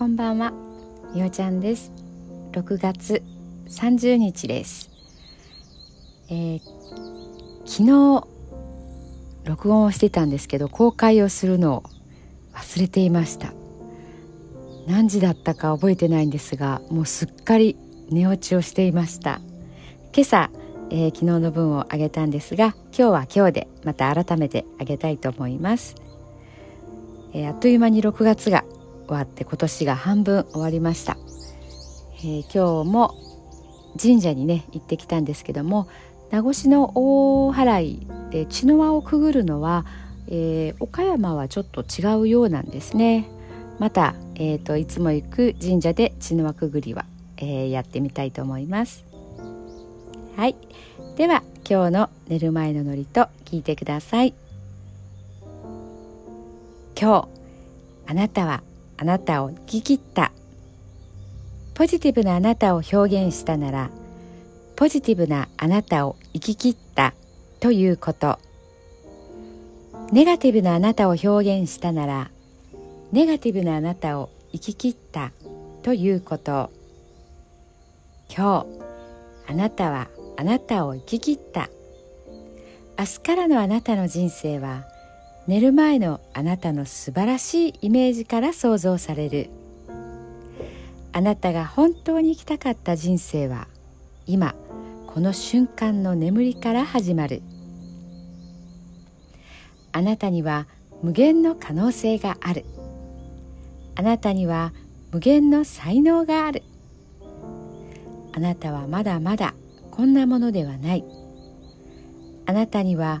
こんばんは。みおちゃんです。6月30日です、えー、昨日録音をしてたんですけど公開をするのを忘れていました。何時だったか覚えてないんですがもうすっかり寝落ちをしていました。今朝、えー、昨日の分をあげたんですが今日は今日でまた改めてあげたいと思います、えー、あっという間に6月が終わって今年が半分終わりました、えー、今日も神社にね行ってきたんですけども名護市の大払いで茅の輪をくぐるのは、えー、岡山はちょっと違うようなんですね。また、えーと、いつも行く神社で茅の輪くぐりは、えー、やってみたいと思います。はい。では今日の寝る前のノリと聞いてください。今日あなたはあなたを生き切った。ポジティブなあなたを表現したならポジティブなあなたを生き切ったということ。ネガティブなあなたを表現したならネガティブなあなたを生き切ったということ。今日あなたはあなたを生き切った。明日からのあなたの人生は寝る前のあなたの素晴らしいイメージから想像される。あなたが本当に生きたかった人生は今この瞬間の眠りから始まる。あなたには無限の可能性がある。あなたには無限の才能がある。あなたはまだまだこんなものではない。あなたには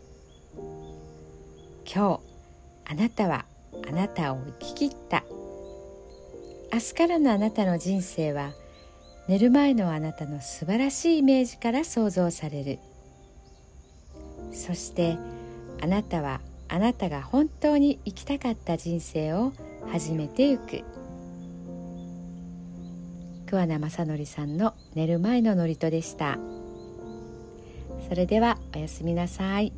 今日あなたはあなたを生き切った。明日からのあなたの人生は寝る前のあなたの素晴らしいイメージから想像される。そしてあなたはあなたが本当に生きたかった人生を始めてゆく。桑名正則さんの寝る前の祝詞でした。それではおやすみなさい。